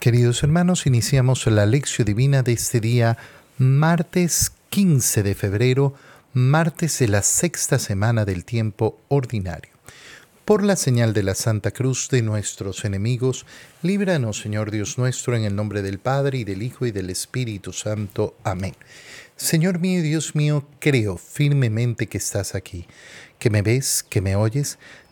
Queridos hermanos, iniciamos la lección divina de este día, martes 15 de febrero, martes de la sexta semana del tiempo ordinario. Por la señal de la Santa Cruz de nuestros enemigos, líbranos, Señor Dios nuestro, en el nombre del Padre, y del Hijo, y del Espíritu Santo. Amén. Señor mío y Dios mío, creo firmemente que estás aquí, que me ves, que me oyes,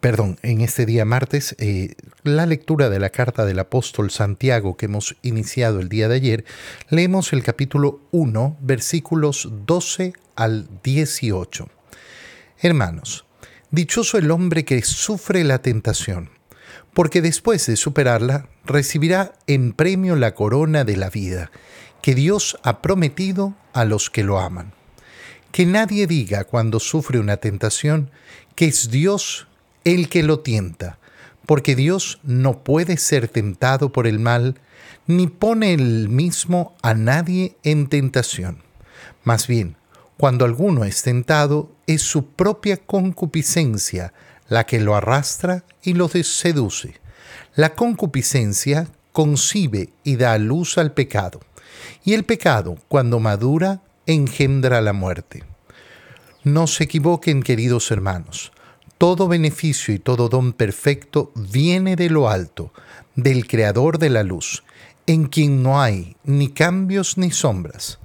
perdón, en este día martes, eh, la lectura de la carta del apóstol Santiago que hemos iniciado el día de ayer, leemos el capítulo 1, versículos 12 al 18. Hermanos, dichoso el hombre que sufre la tentación, porque después de superarla recibirá en premio la corona de la vida que Dios ha prometido a los que lo aman. Que nadie diga cuando sufre una tentación que es Dios el que lo tienta, porque Dios no puede ser tentado por el mal, ni pone el mismo a nadie en tentación. Más bien, cuando alguno es tentado, es su propia concupiscencia la que lo arrastra y lo seduce. La concupiscencia concibe y da luz al pecado, y el pecado, cuando madura, engendra la muerte. No se equivoquen, queridos hermanos. Todo beneficio y todo don perfecto viene de lo alto, del Creador de la luz, en quien no hay ni cambios ni sombras.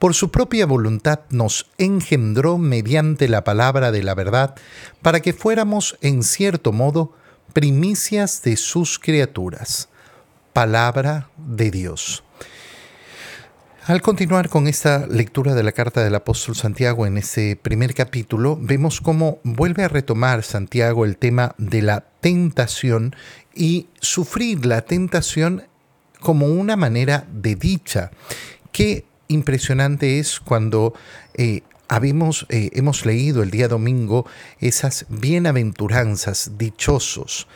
Por su propia voluntad nos engendró mediante la palabra de la verdad, para que fuéramos, en cierto modo, primicias de sus criaturas. Palabra de Dios. Al continuar con esta lectura de la carta del apóstol Santiago en ese primer capítulo, vemos cómo vuelve a retomar Santiago el tema de la tentación y sufrir la tentación como una manera de dicha. Qué impresionante es cuando eh, eh, hemos leído el día domingo esas bienaventuranzas, dichosos,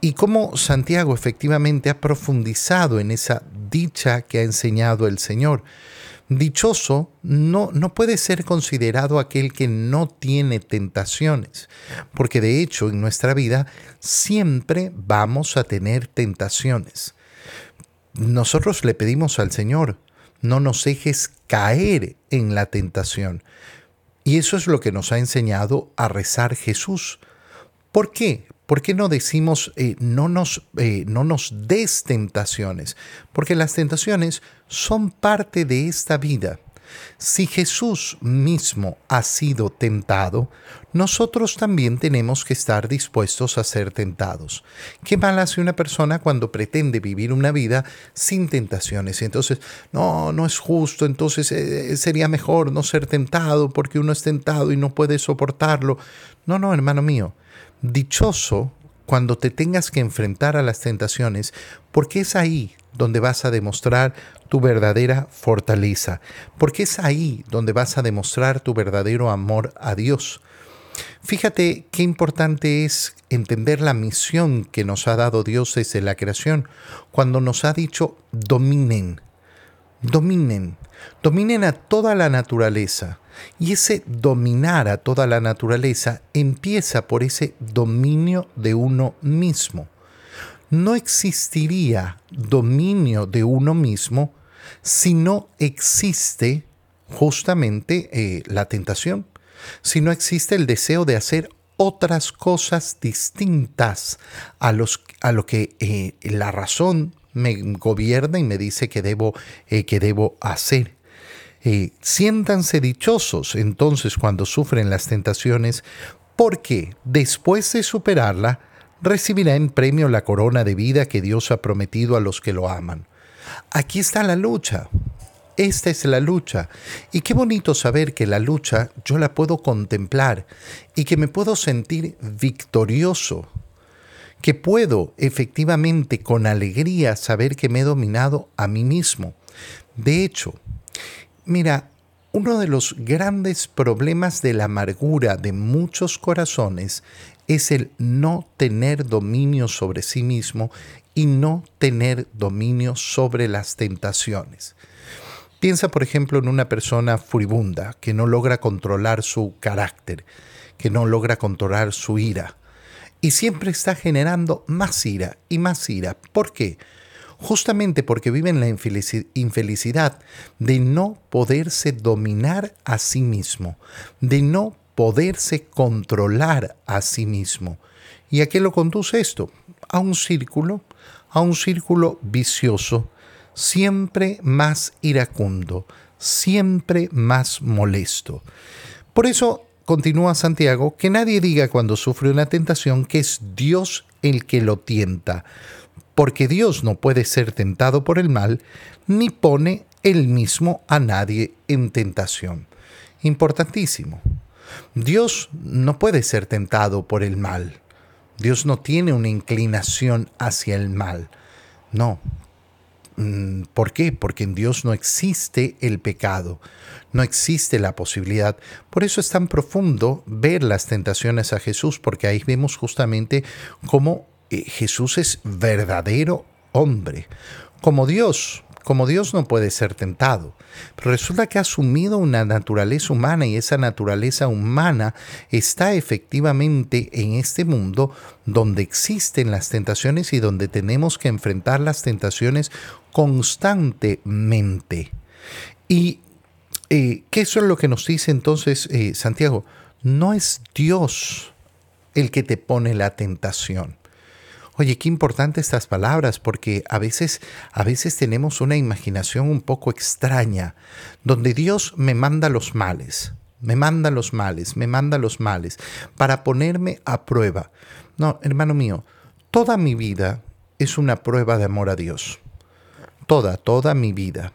y cómo Santiago efectivamente ha profundizado en esa dicha que ha enseñado el Señor. Dichoso no, no puede ser considerado aquel que no tiene tentaciones, porque de hecho en nuestra vida siempre vamos a tener tentaciones. Nosotros le pedimos al Señor, no nos dejes caer en la tentación. Y eso es lo que nos ha enseñado a rezar Jesús. ¿Por qué? ¿Por qué no decimos eh, no, nos, eh, no nos des tentaciones? Porque las tentaciones son parte de esta vida. Si Jesús mismo ha sido tentado, nosotros también tenemos que estar dispuestos a ser tentados. ¿Qué mal hace una persona cuando pretende vivir una vida sin tentaciones? Y entonces, no, no es justo, entonces eh, sería mejor no ser tentado porque uno es tentado y no puede soportarlo. No, no, hermano mío, dichoso cuando te tengas que enfrentar a las tentaciones, porque es ahí donde vas a demostrar tu verdadera fortaleza, porque es ahí donde vas a demostrar tu verdadero amor a Dios. Fíjate qué importante es entender la misión que nos ha dado Dios desde la creación, cuando nos ha dicho dominen, dominen, dominen a toda la naturaleza. Y ese dominar a toda la naturaleza empieza por ese dominio de uno mismo. No existiría dominio de uno mismo si no existe justamente eh, la tentación, si no existe el deseo de hacer otras cosas distintas a, lo que eh, la razón me gobierna y me dice que debo, eh, que debo hacer. Eh, siéntanse dichosos entonces cuando sufren las tentaciones, porque después de superarla, recibirá en premio la corona de vida que Dios ha prometido a los que lo aman. Aquí está la lucha. Esta es la lucha. Y qué bonito saber que la lucha yo la puedo contemplar y que me puedo sentir victorioso que puedo efectivamente con alegría saber que me he dominado a mí mismo. De hecho, mira, Uno de los grandes problemas de la amargura de muchos corazones es el no tener dominio sobre sí mismo y no tener dominio sobre las tentaciones. Piensa, por ejemplo, en una persona furibunda que no logra controlar su carácter, que no logra controlar su ira, y siempre está generando más ira y más ira. ¿Por qué? Justamente porque viven la infelicidad de no poderse dominar a sí mismo, de no poderse controlar a sí mismo. ¿Y a qué lo conduce esto? A un círculo, a un círculo vicioso, siempre más iracundo, siempre más molesto. Por eso continúa Santiago, que nadie diga cuando sufre una tentación que es Dios el que lo tienta, porque Dios no puede ser tentado por el mal, ni pone él mismo a nadie en tentación. Importantísimo. Dios no puede ser tentado por el mal. Dios no tiene una inclinación hacia el mal. No. Mm, ¿Por qué? Porque en Dios no existe el pecado, no existe la posibilidad. Por eso es tan profundo ver las tentaciones a Jesús, porque ahí vemos justamente cómo eh, Jesús es verdadero hombre, como Dios, como Dios no puede ser tentado. Pero resulta que ha asumido una naturaleza humana y esa naturaleza humana está efectivamente en este mundo donde existen las tentaciones y donde tenemos que enfrentar las tentaciones constantemente. ¿Y eh, qué es lo que nos dice entonces eh, Santiago? No es Dios el que te pone la tentación. Oye, qué importante estas palabras porque a veces a veces tenemos una imaginación un poco extraña donde Dios me manda los males, me manda los males, me manda los males para ponerme a prueba. No, hermano mío, toda mi vida es una prueba de amor a Dios. Toda, toda mi vida.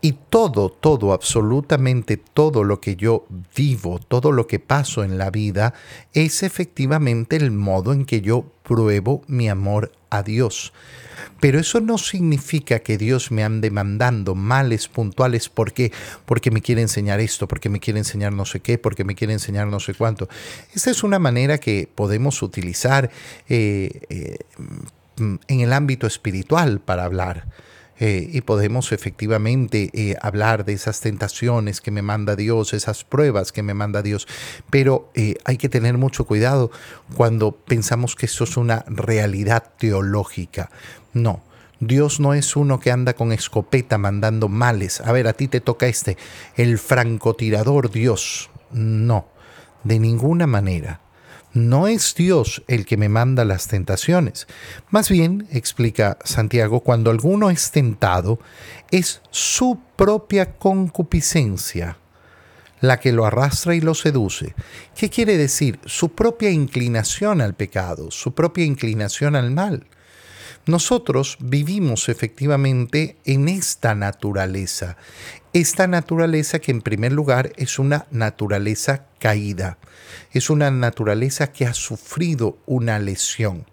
Y todo, todo, absolutamente todo lo que yo vivo, todo lo que paso en la vida, es efectivamente el modo en que yo pruebo mi amor a Dios. Pero eso no significa que Dios me ande mandando males puntuales porque, porque me quiere enseñar esto, porque me quiere enseñar no sé qué, porque me quiere enseñar no sé cuánto. Esa es una manera que podemos utilizar eh, eh, en el ámbito espiritual para hablar. Eh, y podemos efectivamente eh, hablar de esas tentaciones que me manda Dios, esas pruebas que me manda Dios, pero eh, hay que tener mucho cuidado cuando pensamos que eso es una realidad teológica. No, Dios no es uno que anda con escopeta mandando males. A ver, a ti te toca este, el francotirador Dios. No, de ninguna manera. No es Dios el que me manda las tentaciones. Más bien, explica Santiago, cuando alguno es tentado, es su propia concupiscencia la que lo arrastra y lo seduce. ¿Qué quiere decir? Su propia inclinación al pecado, su propia inclinación al mal. Nosotros vivimos efectivamente en esta naturaleza, esta naturaleza que en primer lugar es una naturaleza caída, es una naturaleza que ha sufrido una lesión.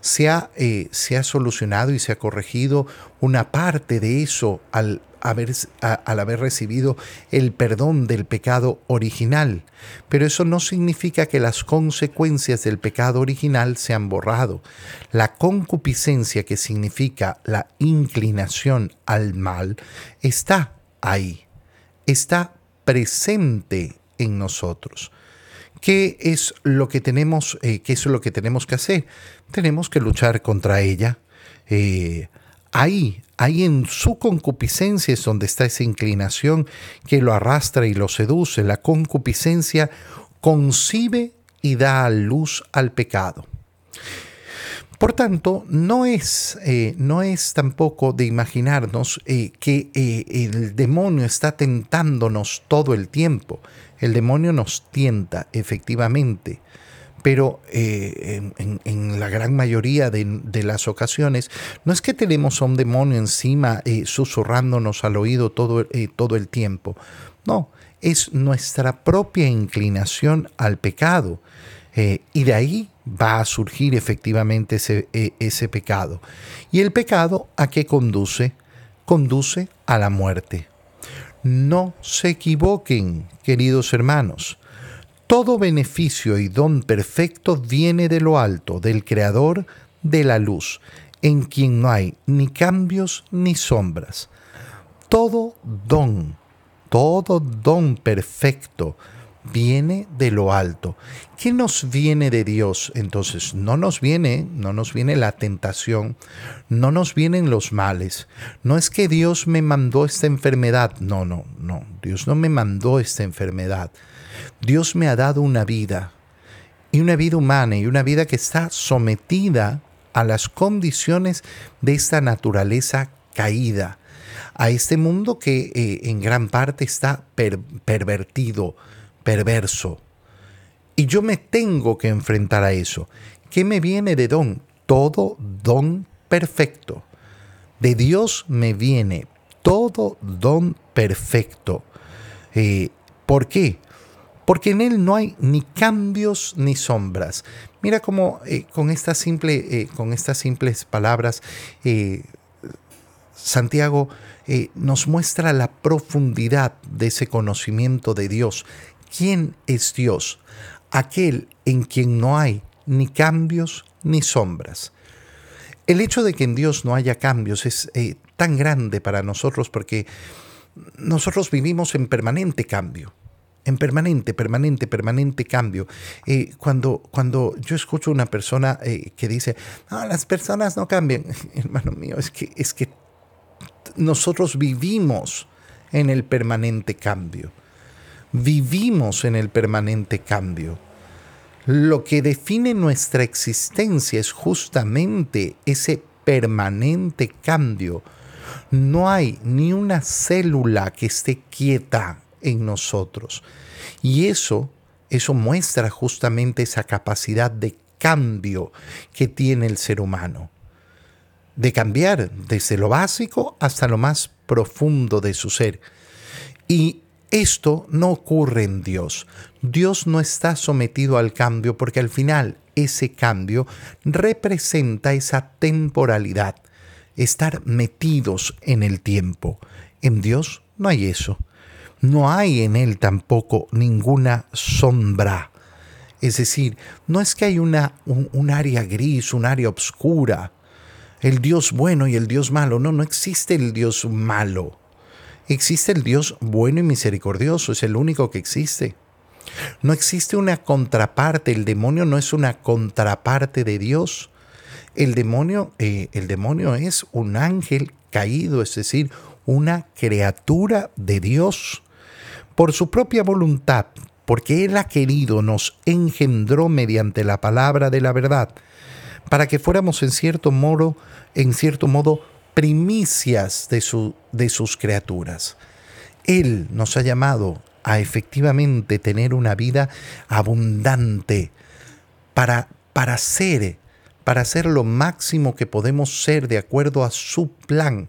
Se ha, eh, se ha solucionado y se ha corregido una parte de eso al haber, al haber recibido el perdón del pecado original, pero eso no significa que las consecuencias del pecado original se han borrado. La concupiscencia, que significa la inclinación al mal, está ahí, está presente en nosotros. ¿Qué es lo que tenemos, eh, qué es lo que, tenemos que hacer? Tenemos que luchar contra ella. Eh, ahí, ahí en su concupiscencia es donde está esa inclinación que lo arrastra y lo seduce. La concupiscencia concibe y da luz al pecado. Por tanto, no es, eh, no es tampoco de imaginarnos eh, que eh, el demonio está tentándonos todo el tiempo. El demonio nos tienta, efectivamente, pero en, la gran mayoría de, las ocasiones no es que tenemos a un demonio encima susurrándonos al oído todo, todo el tiempo. No, es nuestra propia inclinación al pecado. y de ahí va a surgir efectivamente ese, e, ese pecado. ¿Y el pecado a qué conduce? Conduce a la muerte. No se equivoquen, queridos hermanos. Todo beneficio y don perfecto viene de lo alto, del Creador de la luz, en quien no hay ni cambios ni sombras. Todo don, todo don perfecto viene de lo alto. ¿Qué nos viene de Dios? Entonces, no nos viene, no nos viene la tentación, no nos vienen los males. No es que Dios me mandó esta enfermedad. No, no, no. Dios no me mandó esta enfermedad. Dios me ha dado una vida y una vida humana y una vida que está sometida a las condiciones de esta naturaleza caída, a este mundo que eh, en gran parte está pervertido, perverso. Y yo me tengo que enfrentar a eso. ¿Qué me viene de don? Todo don perfecto. De Dios me viene todo don perfecto. Eh, ¿Por qué? Porque en Él no hay ni cambios ni sombras. Mira cómo eh, con, simple, eh, con estas simples palabras Santiago nos muestra la profundidad de ese conocimiento de Dios ¿Quién es Dios? Aquel en quien no hay ni cambios ni sombras. El hecho de que en Dios no haya cambios es eh, tan grande para nosotros porque nosotros vivimos en permanente cambio, en permanente, permanente, permanente cambio. Eh, cuando, cuando yo escucho una persona eh, que dice, las personas no cambian, hermano mío, es que, es que nosotros vivimos en el permanente cambio vivimos en el permanente cambio. Lo que define nuestra existencia es justamente ese permanente cambio. No hay ni una célula que esté quieta en nosotros. Y eso, eso muestra justamente esa capacidad de cambio que tiene el ser humano. De cambiar desde lo básico hasta lo más profundo de su ser. Y esto no ocurre en Dios. Dios no está sometido al cambio porque al final ese cambio representa esa temporalidad, estar metidos en el tiempo. En Dios no hay eso. No hay en Él tampoco ninguna sombra. Es decir, no es que hay una, un, área gris, un área oscura, el Dios bueno y el Dios malo. No, no existe el Dios malo. Existe el Dios bueno y misericordioso, es el único que existe. No existe una contraparte, el demonio no es una contraparte de Dios. El demonio, eh, el demonio es un ángel caído, es decir, una criatura de Dios. Por su propia voluntad, porque Él ha querido, nos engendró mediante la palabra de la verdad, para que fuéramos en cierto modo, en cierto modo, primicias de, su, de sus criaturas. Él nos ha llamado a efectivamente tener una vida abundante para, para ser, para ser lo máximo que podemos ser de acuerdo a su plan.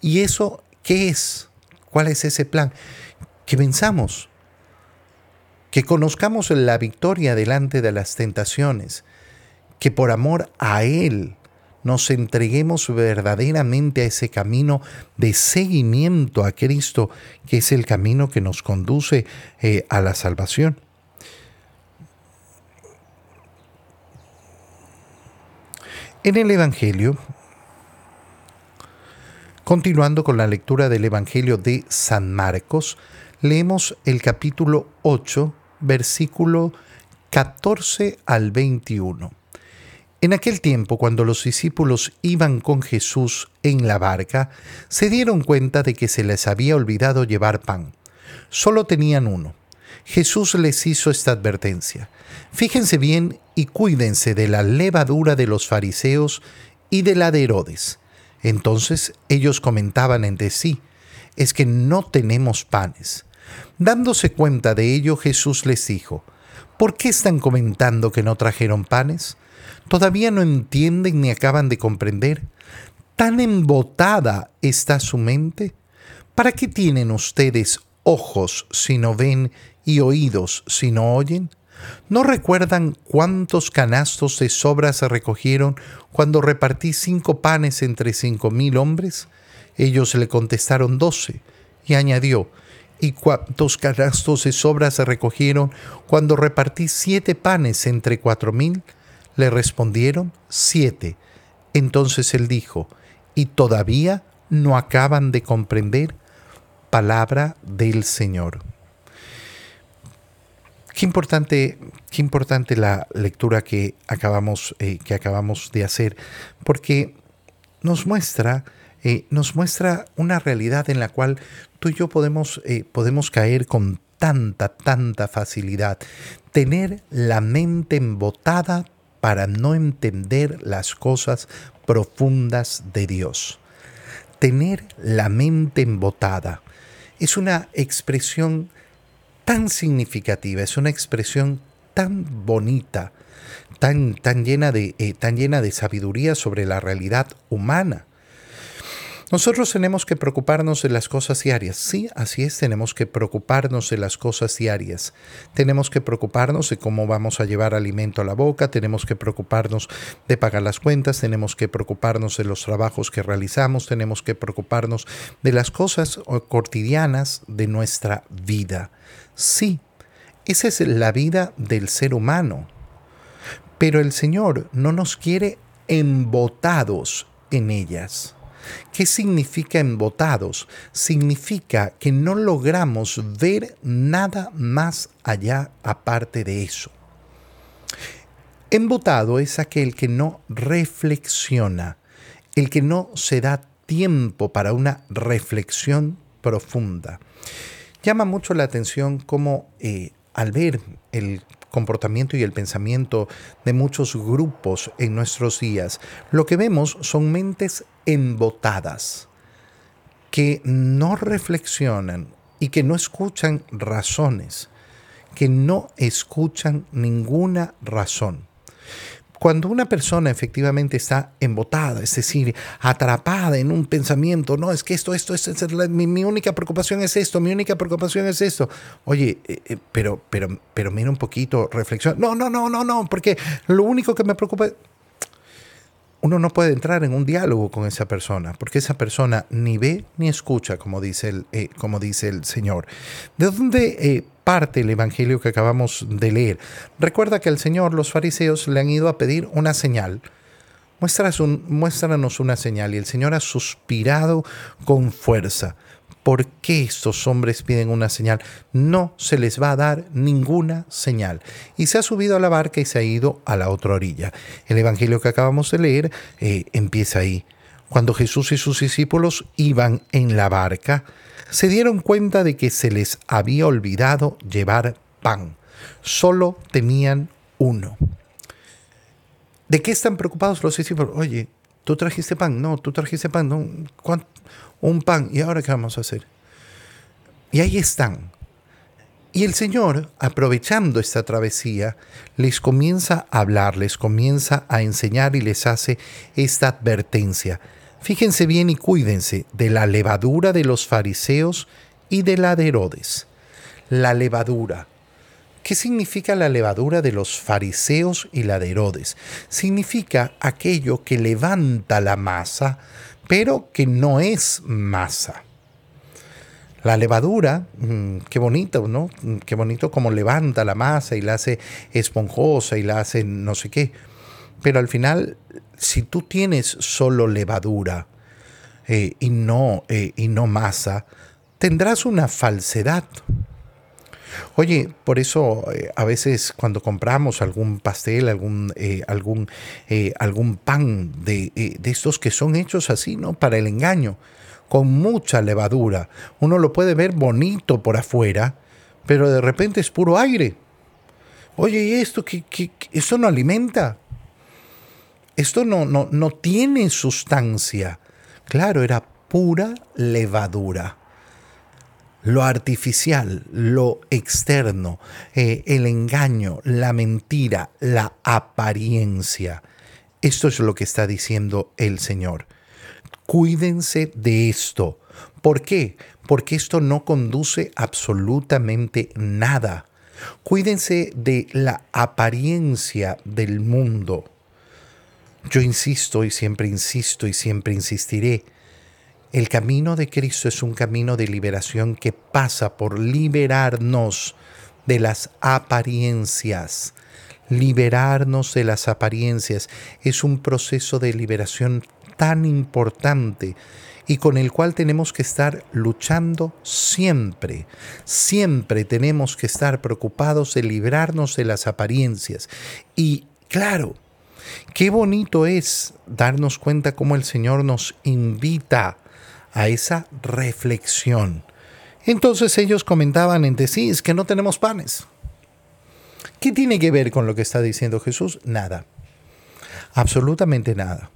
¿Y eso qué es? ¿Cuál es ese plan? Que venzamos, que conozcamos la victoria delante de las tentaciones, que por amor a Él nos entreguemos verdaderamente a ese camino de seguimiento a Cristo, que es el camino que nos conduce eh, a la salvación. En el Evangelio, continuando con la lectura del Evangelio de San Marcos, leemos el capítulo 8, versículo 14 al 21. En aquel tiempo, cuando los discípulos iban con Jesús en la barca, se dieron cuenta de que se les había olvidado llevar pan. Solo tenían uno. Jesús les hizo esta advertencia. Fíjense bien y cuídense de la levadura de los fariseos y de la de Herodes. Entonces ellos comentaban entre sí, es que no tenemos panes. Dándose cuenta de ello, Jesús les dijo, ¿por qué están comentando que no trajeron panes? ¿Todavía no entienden ni acaban de comprender? ¿Tan embotada está su mente? ¿Para qué tienen ustedes ojos si no ven y oídos si no oyen? ¿No recuerdan cuántos canastos de sobra se recogieron cuando repartí cinco panes entre cinco mil hombres? Ellos le contestaron doce, y añadió, ¿Y cuántos canastos de sobra se recogieron cuando repartí siete panes entre cuatro mil? Le respondieron, siete. Entonces él dijo, ¿y todavía no acaban de comprender? Palabra del Señor. Qué importante, qué importante la lectura que acabamos, eh, que acabamos de hacer, porque nos muestra, eh, nos muestra una realidad en la cual tú y yo podemos, eh, podemos caer con tanta, tanta facilidad. Tener la mente embotada para no entender las cosas profundas de Dios. Tener la mente embotada es una expresión tan significativa, es una expresión tan bonita, tan, tan, llena, de, eh, tan llena de sabiduría sobre la realidad humana. Nosotros tenemos que preocuparnos de las cosas diarias. Sí, así es, tenemos que preocuparnos de las cosas diarias. Tenemos que preocuparnos de cómo vamos a llevar alimento a la boca, tenemos que preocuparnos de pagar las cuentas, tenemos que preocuparnos de los trabajos que realizamos, tenemos que preocuparnos de las cosas cotidianas de nuestra vida. Sí, esa es la vida del ser humano. Pero el Señor no nos quiere embotados en ellas. ¿Qué significa embotados? Significa que no logramos ver nada más allá aparte de eso. Embotado es aquel que no reflexiona, el que no se da tiempo para una reflexión profunda. Llama mucho la atención cómo eh, al ver el comportamiento y el pensamiento de muchos grupos en nuestros días, lo que vemos son mentes embotadas, que no reflexionan y que no escuchan razones, que no escuchan ninguna razón. Cuando una persona efectivamente está embotada, es decir, atrapada en un pensamiento, no, es que esto, esto, esto, es mi, única preocupación es esto, mi única preocupación es esto. Oye, eh, eh, pero, pero, pero mira un poquito, reflexión. No, no, no, no, no, porque lo único que me preocupa uno no puede entrar en un diálogo con esa persona, porque esa persona ni ve ni escucha, como dice el, eh, como dice el Señor. ¿De dónde eh, parte el Evangelio que acabamos de leer? Recuerda que al Señor los fariseos le han ido a pedir una señal. muéstranos una señal y el Señor ha suspirado con fuerza. ¿Por qué estos hombres piden una señal? No se les va a dar ninguna señal. Y se ha subido a la barca y se ha ido a la otra orilla. El Evangelio que acabamos de leer eh, empieza ahí. Cuando Jesús y sus discípulos iban en la barca, se dieron cuenta de que se les había olvidado llevar pan. Solo tenían uno. ¿De qué están preocupados los discípulos? Oye, tú trajiste pan, no, tú trajiste pan, un pan, ¿y ahora qué vamos a hacer? Y ahí están. Y el Señor, aprovechando esta travesía, les comienza a hablar, les comienza a enseñar y les hace esta advertencia. Fíjense bien y cuídense de la levadura de los fariseos y de la de Herodes. La levadura. ¿Qué significa la levadura de los fariseos y la de Herodes? Significa aquello que levanta la masa, pero que no es masa. La levadura, mm, qué bonito, ¿no? Mm, qué bonito como levanta la masa y la hace esponjosa y la hace no sé qué. Pero al final, si tú tienes solo levadura eh, y, no, eh, y no masa, tendrás una falsedad. Oye, por eso eh, a veces cuando compramos algún pastel, algún, eh, algún, eh, algún pan de, de, estos que son hechos así, ¿no? Para el engaño, con mucha levadura. Uno lo puede ver bonito por afuera, pero de repente es puro aire. Oye, ¿y esto, qué, qué, esto no alimenta? Esto no, no, no tiene sustancia. Claro, era pura levadura lo artificial, lo externo, eh, el engaño, la mentira, la apariencia. Esto es lo que está diciendo el Señor. Cuídense de esto. ¿Por qué? Porque esto no conduce absolutamente nada. Cuídense de la apariencia del mundo. Yo insisto y siempre insisto y siempre insistiré El camino de Cristo es un camino de liberación que pasa por liberarnos de las apariencias. Liberarnos de las apariencias es un proceso de liberación tan importante y con el cual tenemos que estar luchando siempre. Siempre tenemos que estar preocupados de librarnos de las apariencias. Y claro, qué bonito es darnos cuenta cómo el Señor nos invita a esa reflexión. Entonces ellos comentaban entre sí, es que no tenemos panes. ¿Qué tiene que ver con lo que está diciendo Jesús? Nada. Absolutamente nada.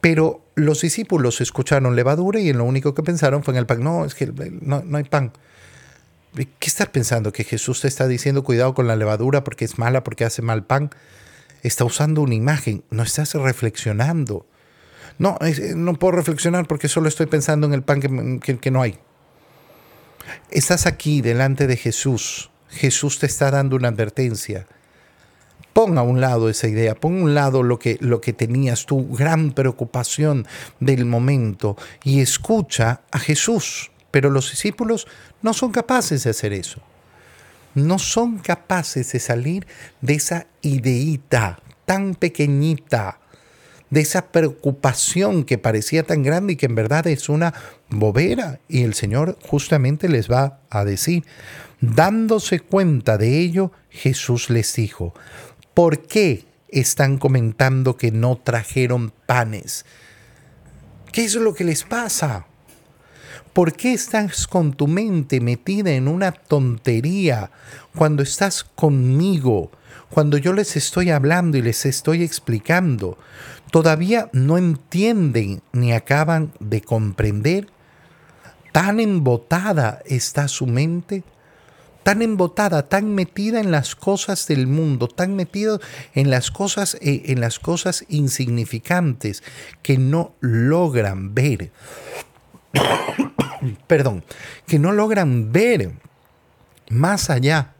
Pero los discípulos escucharon levadura y en lo único que pensaron fue en el pan. No, es que no, hay pan. ¿Qué estás pensando? ¿Que Jesús te está diciendo cuidado con la levadura porque es mala, porque hace mal pan? Está usando una imagen, no estás reflexionando. No, no puedo reflexionar porque solo estoy pensando en el pan que, que no hay. Estás aquí delante de Jesús. Jesús te está dando una advertencia Pon a un lado esa idea, pon a un lado lo que, lo que tenías, tu gran preocupación del momento y escucha a Jesús. Pero los discípulos no son capaces de hacer eso. No son capaces de salir de esa ideita tan pequeñita, de esa preocupación que parecía tan grande y que en verdad es una bobera. Y el Señor justamente les va a decir, dándose cuenta de ello, Jesús les dijo, ¿Por qué están comentando que no trajeron panes? ¿Qué es lo que les pasa? ¿Por qué estás con tu mente metida en una tontería cuando estás conmigo? Cuando yo les estoy hablando y les estoy explicando, todavía no entienden ni acaban de comprender. Tan embotada está su mente tan embotada, tan metida en las cosas del mundo, tan metida en las cosas, eh, en las cosas insignificantes que no logran ver. Perdón, que no logran ver más allá.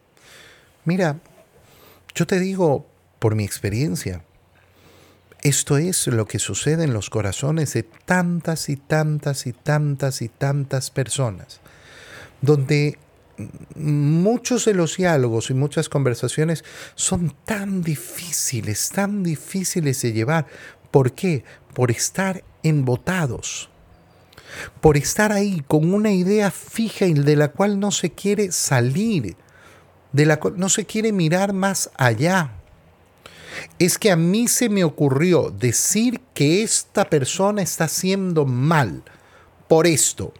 Mira, yo te digo por mi experiencia, esto es lo que sucede en los corazones de tantas y tantas y tantas y tantas personas, donde muchos de los diálogos y muchas conversaciones son tan difíciles, tan difíciles de llevar. ¿Por qué? Por estar embotados, por estar ahí con una idea fija y de la cual no se quiere salir, de la cual no se quiere mirar más allá. Es que a mí se me ocurrió decir que esta persona está haciendo mal por esto.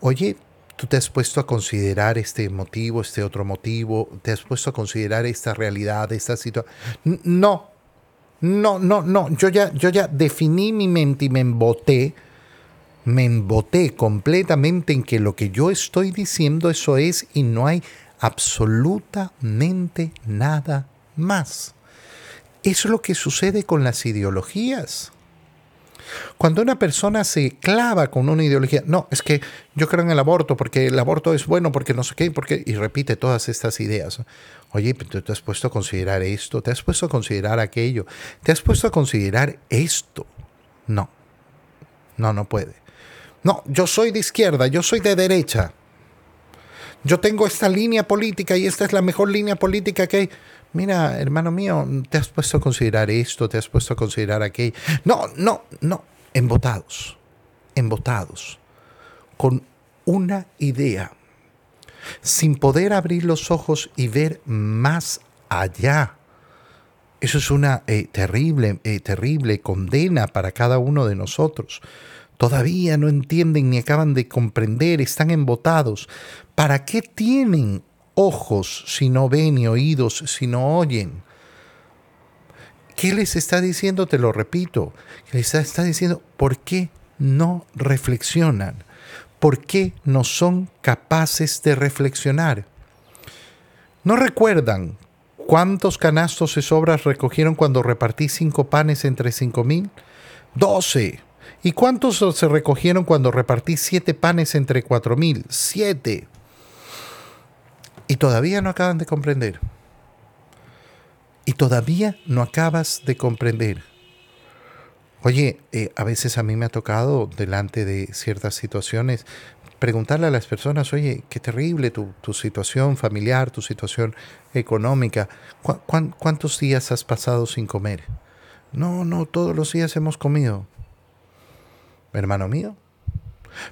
Oye, ¿Tú te has puesto a considerar este motivo, este otro motivo? ¿Te has puesto a considerar esta realidad, esta situación? No, no, no, no. Yo ya, yo ya definí mi mente y me emboté. Me emboté completamente en que lo que yo estoy diciendo eso es y no hay absolutamente nada más. Es lo que sucede con las ideologías. Cuando una persona se clava con una ideología, no, es que yo creo en el aborto porque el aborto es bueno, porque no sé qué, porque, y repite todas estas ideas. Oye, tú te has puesto a considerar esto, te has puesto a considerar aquello, te has puesto a considerar esto. No, no, no puede. No, yo soy de izquierda, yo soy de derecha. Yo tengo esta línea política y esta es la mejor línea política que hay. Mira, hermano mío, te has puesto a considerar esto, te has puesto a considerar aquello. No, no, no. Embotados, embotados, con una idea, sin poder abrir los ojos y ver más allá. Eso es una eh, terrible, eh, terrible condena para cada uno de nosotros. Todavía no entienden ni acaban de comprender, están embotados. ¿Para qué tienen ojos si no ven y oídos si no oyen. ¿Qué les está diciendo? Te lo repito. Les está diciendo, ¿por qué no reflexionan? ¿Por qué no son capaces de reflexionar? ¿No recuerdan cuántos canastos de sobras recogieron cuando repartí cinco panes entre cinco mil? Doce. ¿Y cuántos se recogieron cuando repartí siete panes entre cuatro mil? Siete. Y todavía no acaban de comprender. Y todavía no acabas de comprender. Oye, eh, a veces a mí me ha tocado, delante de ciertas situaciones, preguntarle a las personas, oye, qué terrible tu, situación familiar, tu situación económica. cuántos días has pasado sin comer? No, no, todos los días hemos comido. Hermano mío.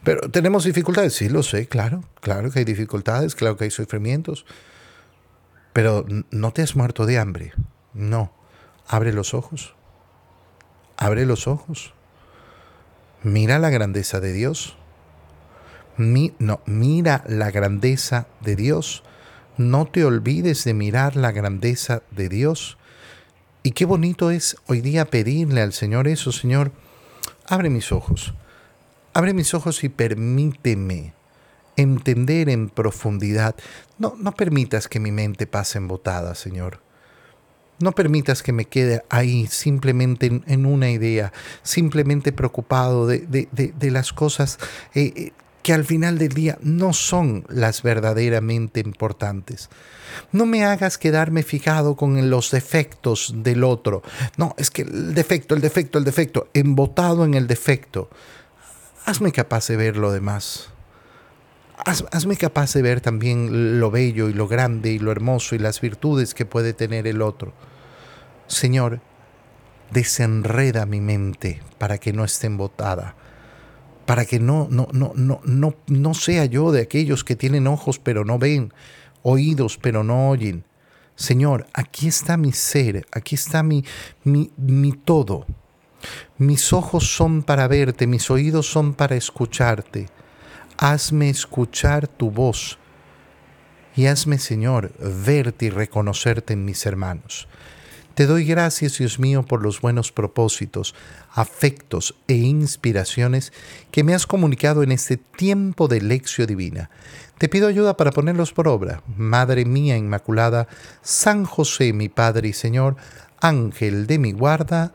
Pero tenemos dificultades, sí, lo sé, claro, claro que hay dificultades, claro que hay sufrimientos. Pero no te has muerto de hambre. No. Abre los ojos. Abre los ojos. Mira la grandeza de Dios. no, mira la grandeza de Dios. No te olvides de mirar la grandeza de Dios. Y qué bonito es hoy día pedirle al Señor eso, Señor, abre mis ojos. Abre mis ojos y permíteme entender en profundidad. No, no permitas que mi mente pase embotada, Señor. No permitas que me quede ahí simplemente en, una idea, simplemente preocupado de, las cosas eh, eh, que al final del día no son las verdaderamente importantes. No me hagas quedarme fijado con los defectos del otro. No, es que el defecto, el defecto, el defecto, embotado en el defecto. Hazme capaz de ver lo demás. hazme capaz de ver también lo bello y lo grande y lo hermoso y las virtudes que puede tener el otro. Señor, desenreda mi mente para que no esté embotada para que no, no, no, no, no, no sea yo de aquellos que tienen ojos pero no ven, oídos pero no oyen. Señor, aquí está mi ser, aquí está mi, mi, mi todo. Mis ojos son para verte, mis oídos son para escucharte. Hazme escuchar tu voz y hazme, Señor, verte y reconocerte en mis hermanos. Te doy gracias, Dios mío, por los buenos propósitos, afectos e inspiraciones que me has comunicado en este tiempo de lección divina. Te pido ayuda para ponerlos por obra. Madre mía Inmaculada, San José, mi Padre y Señor, Ángel de mi guarda,